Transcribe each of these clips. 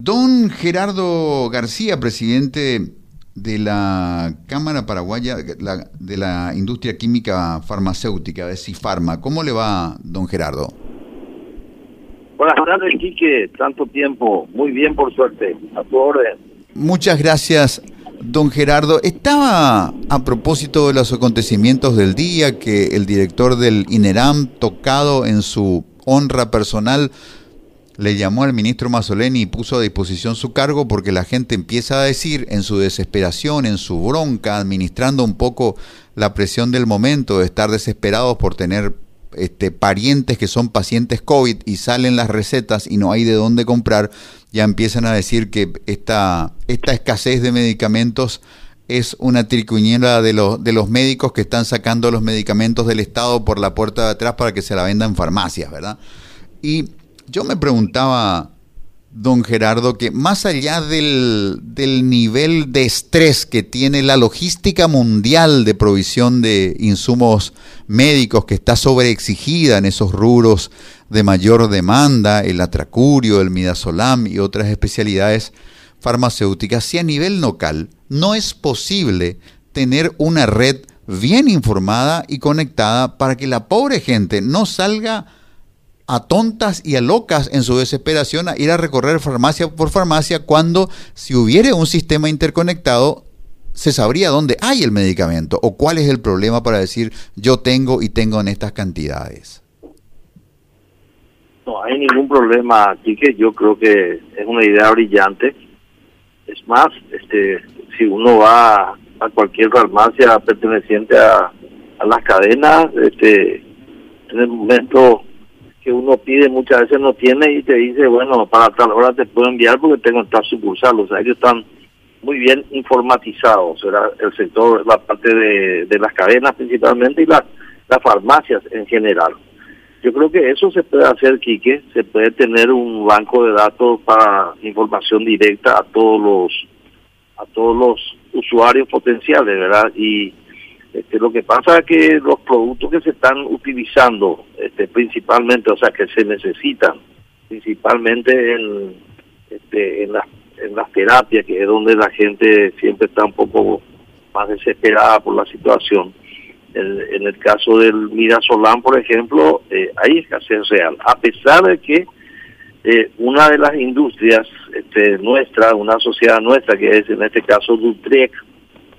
Don Gerardo García, presidente de la Cámara Paraguaya de la Industria Química Farmacéutica, de CIFARMA. ¿Cómo le va, don Gerardo? Buenas tardes, Quique. Tanto tiempo. Muy bien, por suerte. A tu orden. Muchas gracias, don Gerardo. Estaba a propósito de los acontecimientos del día que el director del INERAM, tocado en su honra personal, le llamó al ministro Mazzoleni y puso a disposición su cargo porque la gente empieza a decir en su desesperación, en su bronca, administrando un poco la presión del momento de estar desesperados por tener este, parientes que son pacientes COVID y salen las recetas y no hay de dónde comprar, ya empiezan a decir que esta, escasez de medicamentos es una tricuñera de los, de los médicos que están sacando los medicamentos del Estado por la puerta de atrás para que se la vendan en farmacias, ¿verdad? Y yo me preguntaba, don Gerardo, que más allá del, nivel de estrés que tiene la logística mundial de provisión de insumos médicos, que está sobreexigida en esos rubros de mayor demanda, el atracurio, el midazolam y otras especialidades farmacéuticas, si a nivel local no es posible tener una red bien informada y conectada para que la pobre gente no salga a tontas y a locas en su desesperación a ir a recorrer farmacia por farmacia cuando si hubiera un sistema interconectado se sabría dónde hay el medicamento o cuál es el problema para decir yo tengo y tengo en estas cantidades. No hay ningún problema que yo creo que es una idea brillante. Es más, este, si uno va a cualquier farmacia perteneciente a, a las cadenas, este, en el momento que uno pide muchas veces no tiene y te dice, bueno, para tal hora te puedo enviar porque tengo esta sucursal. O sea, ellos están muy bien informatizados, era el sector, la parte de, de las cadenas principalmente y las, las farmacias en general. Yo creo que eso se puede hacer, Quique, se puede tener un banco de datos para información directa a todos los a todos los usuarios potenciales, ¿verdad? Y este, lo que pasa es que los productos que se están utilizando, este, principalmente, o sea, que se necesitan, principalmente en, este, en, las, en las terapias, que es donde la gente siempre está un poco más desesperada por la situación. En, el caso del Mirasolán, por ejemplo, eh, hay escasez real, a pesar de que eh, una de las industrias este, nuestra, una sociedad nuestra, que es en este caso Dutrec,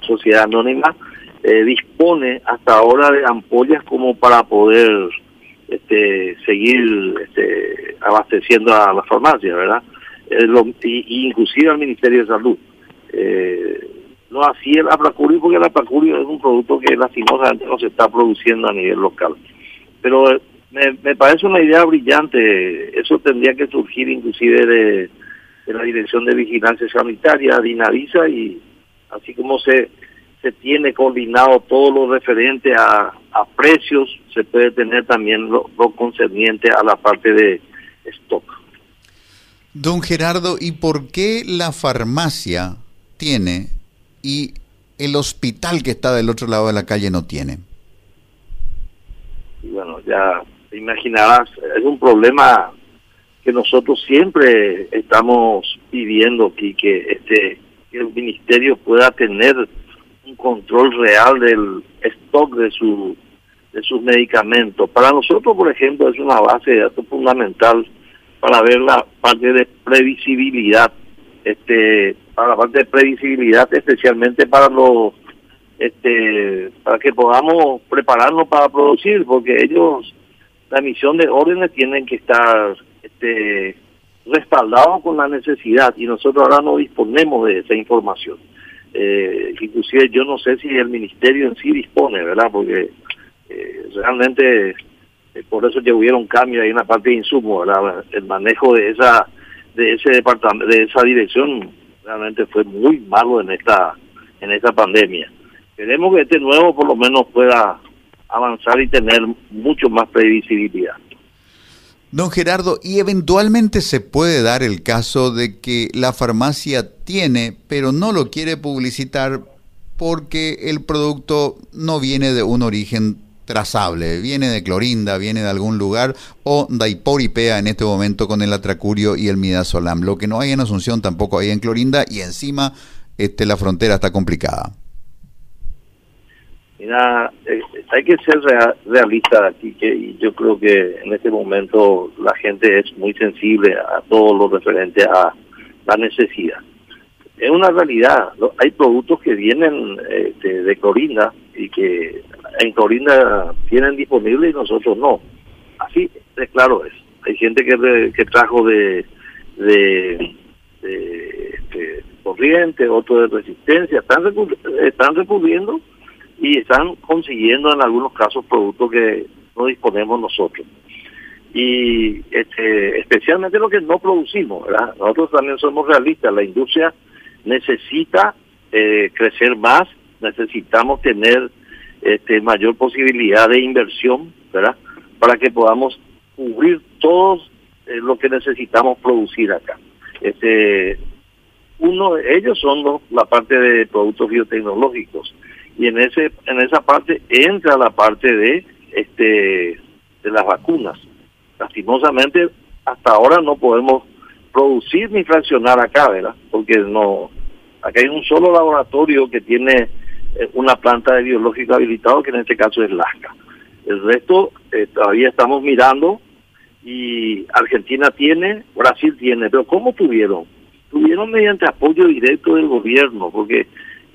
sociedad anónima, eh, dispone hasta ahora de ampollas como para poder este, seguir este, abasteciendo a las farmacias, ¿verdad? Eh, y, inclusive al Ministerio de Salud. Eh, no así el apracurio, porque el apracurio es un producto que lastimosamente no se está produciendo a nivel local. Pero eh, me, me parece una idea brillante, eso tendría que surgir inclusive de, de la Dirección de Vigilancia Sanitaria, de INAVISA, y así como se se tiene coordinado todo lo referente a, a precios, se puede tener también lo, concerniente a la parte de stock. Don Gerardo, ¿y por qué la farmacia tiene y el hospital que está del otro lado de la calle no tiene? bueno, ya te imaginarás, es un problema que nosotros siempre estamos pidiendo que, que este que el ministerio pueda tener un control real del stock de su de sus medicamentos. Para nosotros, por ejemplo, es una base de datos fundamental para ver la parte de previsibilidad, este, para la parte de previsibilidad, especialmente para los, este, para que podamos prepararnos para producir, porque ellos, la emisión de órdenes tienen que estar, este, respaldados con la necesidad y nosotros ahora no disponemos de esa información eh, inclusive yo no sé si el ministerio en sí dispone, ¿verdad? Porque eh, realmente eh, por eso que hubiera un cambio ahí en la parte de insumos, ¿verdad? El manejo de esa de ese departamento, de esa dirección realmente fue muy malo en esta en esta pandemia. Queremos que este nuevo por lo menos pueda avanzar y tener mucho más previsibilidad. Don Gerardo, y eventualmente se puede dar el caso de que la farmacia tiene, pero no lo quiere publicitar porque el producto no viene de un origen trazable, viene de Clorinda, viene de algún lugar, o Daiporipea en este momento con el Atracurio y el Midazolam. Lo que no hay en Asunción tampoco hay en Clorinda y encima este, la frontera está complicada. Eh, hay que ser realista aquí, que yo creo que en este momento la gente es muy sensible a todo lo referente a la necesidad. Es una realidad, hay productos que vienen este, de Clorinda y que en Corinda tienen disponible y nosotros no. Así de claro es. Hay gente que, trajo de, de, este, corriente, otro de resistencia, están, están recurriendo y están consiguiendo en algunos casos productos que no disponemos nosotros. Y este, especialmente lo que no producimos, ¿verdad? Nosotros también somos realistas, la industria necesita eh, crecer más, necesitamos tener este, mayor posibilidad de inversión, ¿verdad? Para que podamos cubrir todo eh, lo que necesitamos producir acá. Este, uno ellos son la parte de productos biotecnológicos y en ese en esa parte entra la parte de este de las vacunas. Lastimosamente hasta ahora no podemos producir ni fraccionar acá, ¿verdad? Porque no acá hay un solo laboratorio que tiene eh, una planta de biológico habilitado, que en este caso es Lasca. El resto eh, todavía estamos mirando y Argentina tiene, Brasil tiene, pero ¿cómo tuvieron? Tuvieron mediante apoyo directo del gobierno, porque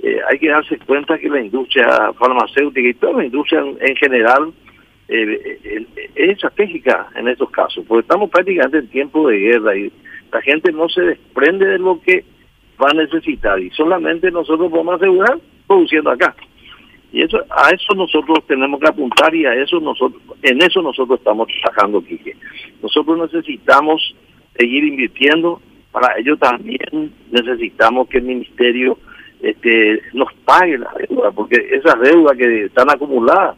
eh, hay que darse cuenta que la industria farmacéutica y toda la industria en, general es estratégica en estos casos, porque estamos prácticamente en tiempo de guerra y la gente no se desprende de lo que va a necesitar y solamente nosotros podemos asegurar produciendo acá. Y eso a eso nosotros tenemos que apuntar y a eso nosotros en eso nosotros estamos trabajando, Quique. Nosotros necesitamos seguir invirtiendo, para ello también necesitamos que el ministerio este, nos pague la deuda, porque esas deudas que están acumuladas,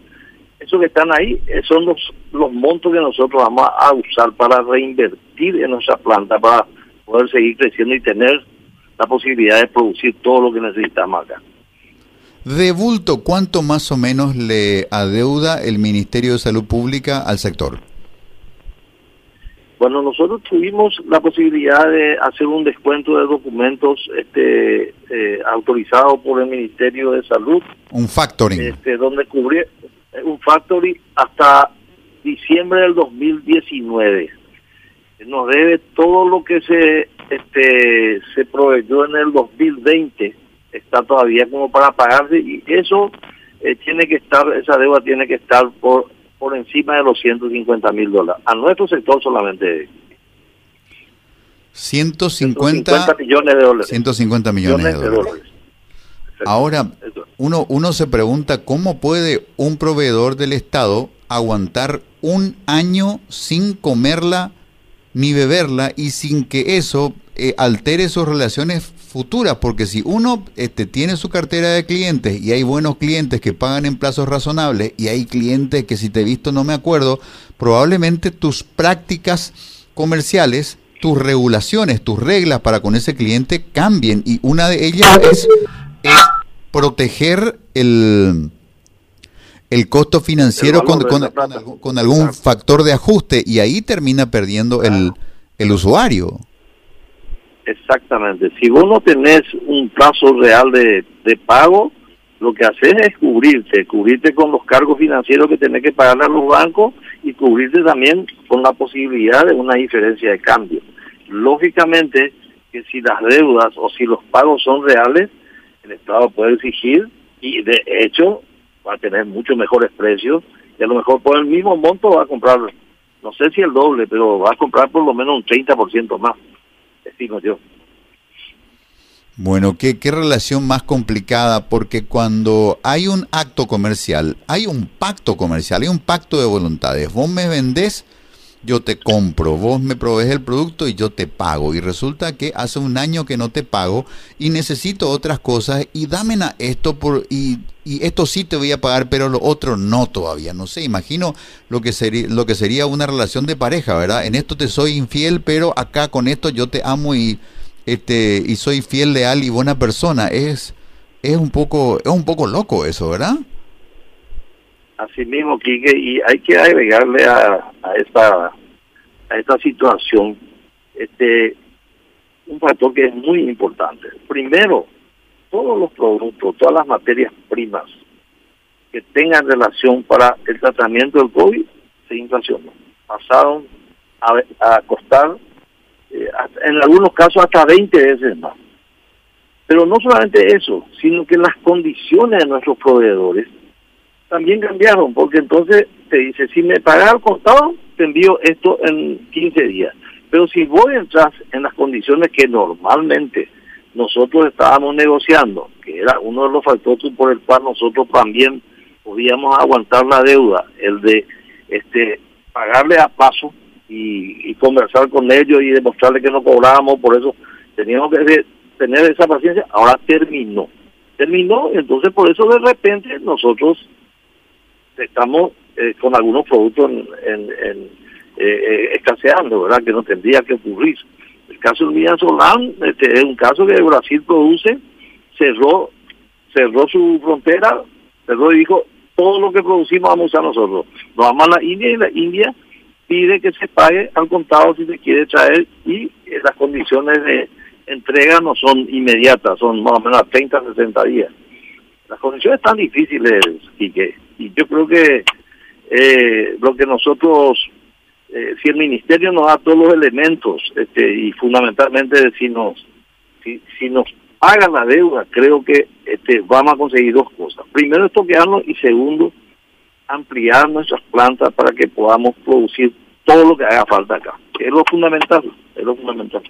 esos que están ahí, eh, son los, los montos que nosotros vamos a usar para reinvertir en nuestra planta, para poder seguir creciendo y tener la posibilidad de producir todo lo que necesitamos acá. De bulto, ¿cuánto más o menos le adeuda el Ministerio de Salud Pública al sector? Bueno, nosotros tuvimos la posibilidad de hacer un descuento de documentos este, eh, autorizado por el Ministerio de Salud. Un factoring. Este, donde cubría eh, un factoring hasta diciembre del 2019. Nos debe todo lo que se este se proveyó en el 2020 está todavía como para pagarse y eso eh, tiene que estar, esa deuda tiene que estar por por encima de los 150 mil dólares. A nuestro sector solamente 150, millones de dólares. 150 millones, de dólares. Ahora, uno, uno se pregunta cómo puede un proveedor del Estado aguantar un año sin comerla ni beberla y sin que eso eh, altere sus relaciones futuras, porque si uno este, tiene su cartera de clientes y hay buenos clientes que pagan en plazos razonables y hay clientes que si te he visto no me acuerdo, probablemente tus prácticas comerciales, tus regulaciones, tus reglas para con ese cliente cambien y una de ellas es, proteger el, el costo financiero con, con, algún factor de ajuste y ahí termina perdiendo el, el usuario. Exactamente. Si vos no tenés un plazo real de, de pago, lo que haces es cubrirte, cubrirte con los cargos financieros que tenés que pagar a los bancos y cubrirte también con la posibilidad de una diferencia de cambio. Lógicamente que si las deudas o si los pagos son reales, el Estado puede exigir y de hecho va a tener mucho mejores precios y a lo mejor por el mismo monto va a comprar, no sé si el doble, pero va a comprar por lo menos un 30% más yo. Bueno, ¿qué, ¿qué relación más complicada? Porque cuando hay un acto comercial, hay un pacto comercial, hay un pacto de voluntades. Vos me vendés, yo te compro, vos me provees el producto y yo te pago. Y resulta que hace un año que no te pago y necesito otras cosas y dame esto por, y, y, esto sí te voy a pagar, pero lo otro no todavía. No sé, imagino lo que, sería, lo que sería una relación de pareja, ¿verdad? En esto te soy infiel, pero acá con esto yo te amo y, este, y soy fiel, leal y buena persona. Es, es, un poco, es un poco loco eso, ¿verdad? Así mismo, Quique, y hay que agregarle a, a esta a esta situación este un factor que es muy importante. Primero, todos los productos, todas las materias primas que tengan relación para el tratamiento del COVID se inflacionó. Pasaron a, costar, eh, en algunos casos, hasta 20 veces más. Pero no solamente eso, sino que las condiciones de nuestros proveedores también cambiaron, porque entonces te dice, si me pagas al contado, te envío esto en 15 días. Pero si vos entras en las condiciones que normalmente nosotros estábamos negociando, que era uno de los factores por el cual nosotros también podíamos aguantar la deuda, el de este pagarle a paso y, conversar con ellos y demostrarle que no cobrábamos, por eso teníamos que tener esa paciencia, ahora terminó. Terminó, entonces por eso de repente nosotros estamos eh, con algunos productos en, eh, eh, escaseando, ¿verdad? Que no tendría que ocurrir. El caso del Mía Solán este, es un caso que Brasil produce, cerró, cerró su frontera, cerró y dijo, todo lo que producimos vamos a nosotros. Nos vamos a la India y la India pide que se pague al contado si se quiere traer y las condiciones de entrega no son inmediatas, son más o menos a 30, 60 días. Las condiciones están difíciles, y que y yo creo que eh, lo que nosotros, eh, si el ministerio nos da todos los elementos este, y fundamentalmente si nos, si, nos pagan la deuda, creo que este, vamos a conseguir dos cosas. Primero, estoquearnos y segundo, ampliar nuestras plantas para que podamos producir todo lo que haga falta acá. Es lo fundamental, es lo fundamental.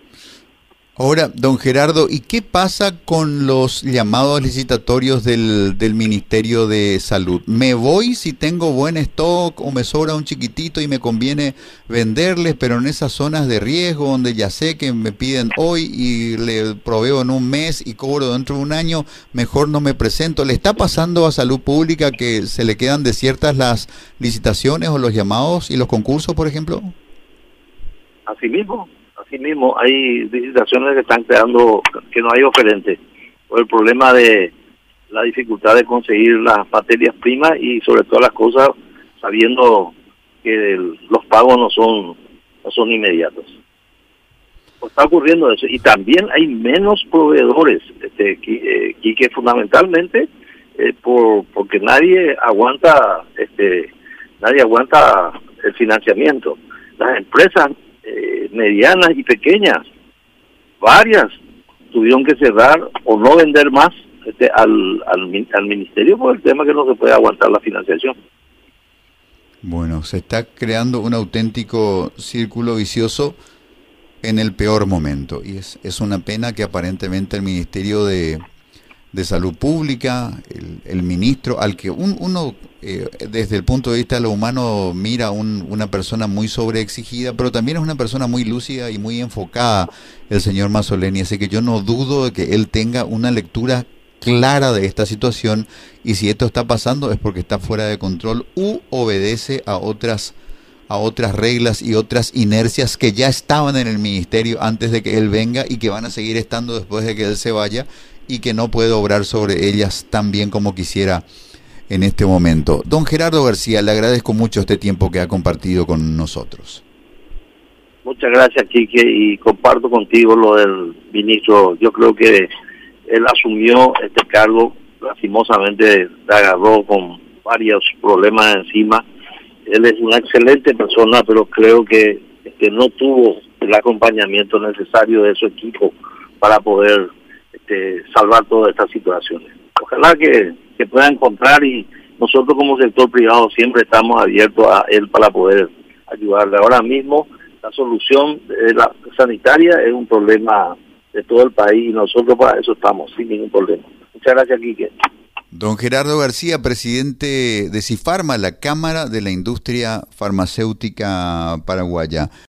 Ahora, don Gerardo, ¿y qué pasa con los llamados licitatorios del, del, Ministerio de Salud? ¿Me voy si tengo buen stock o me sobra un chiquitito y me conviene venderles, pero en esas zonas de riesgo donde ya sé que me piden hoy y le proveo en un mes y cobro dentro de un año, mejor no me presento? ¿Le está pasando a Salud Pública que se le quedan desiertas las licitaciones o los llamados y los concursos, por ejemplo? Así mismo, Así mismo hay licitaciones que están creando que no hay oferentes por el problema de la dificultad de conseguir las materias primas y sobre todas las cosas sabiendo que los pagos no son no son inmediatos. Pues está ocurriendo eso y también hay menos proveedores este que, que fundamentalmente eh, por porque nadie aguanta este nadie aguanta el financiamiento. Las empresas eh, medianas y pequeñas, varias tuvieron que cerrar o no vender más este, al, al, ministerio por el tema que no se puede aguantar la financiación. Bueno, se está creando un auténtico círculo vicioso en el peor momento y es, es una pena que aparentemente el Ministerio de, de Salud Pública, el, ministro, al que uno eh, desde el punto de vista de lo humano mira un, una persona muy sobreexigida, pero también es una persona muy lúcida y muy enfocada, el señor Mazzoleni, así que yo no dudo de que él tenga una lectura clara de esta situación y si esto está pasando es porque está fuera de control u obedece a otras a otras reglas y otras inercias que ya estaban en el ministerio antes de que él venga y que van a seguir estando después de que él se vaya y que no puede obrar sobre ellas tan bien como quisiera en este momento. Don Gerardo García, le agradezco mucho este tiempo que ha compartido con nosotros. Muchas gracias, Quique, y comparto contigo lo del ministro. Yo creo que él asumió este cargo, lastimosamente le agarró con varios problemas encima. Él es una excelente persona, pero creo que, que no tuvo el acompañamiento necesario de su equipo para poder este, salvar todas estas situaciones. Ojalá que, que pueda encontrar y nosotros como sector privado siempre estamos abiertos a él para poder ayudarle. Ahora mismo la solución la sanitaria es un problema de todo el país y nosotros para eso estamos sin ningún problema. Muchas gracias, Quique. Don Gerardo García, presidente de CIFARMA, la Cámara de la Industria Farmacéutica Paraguaya.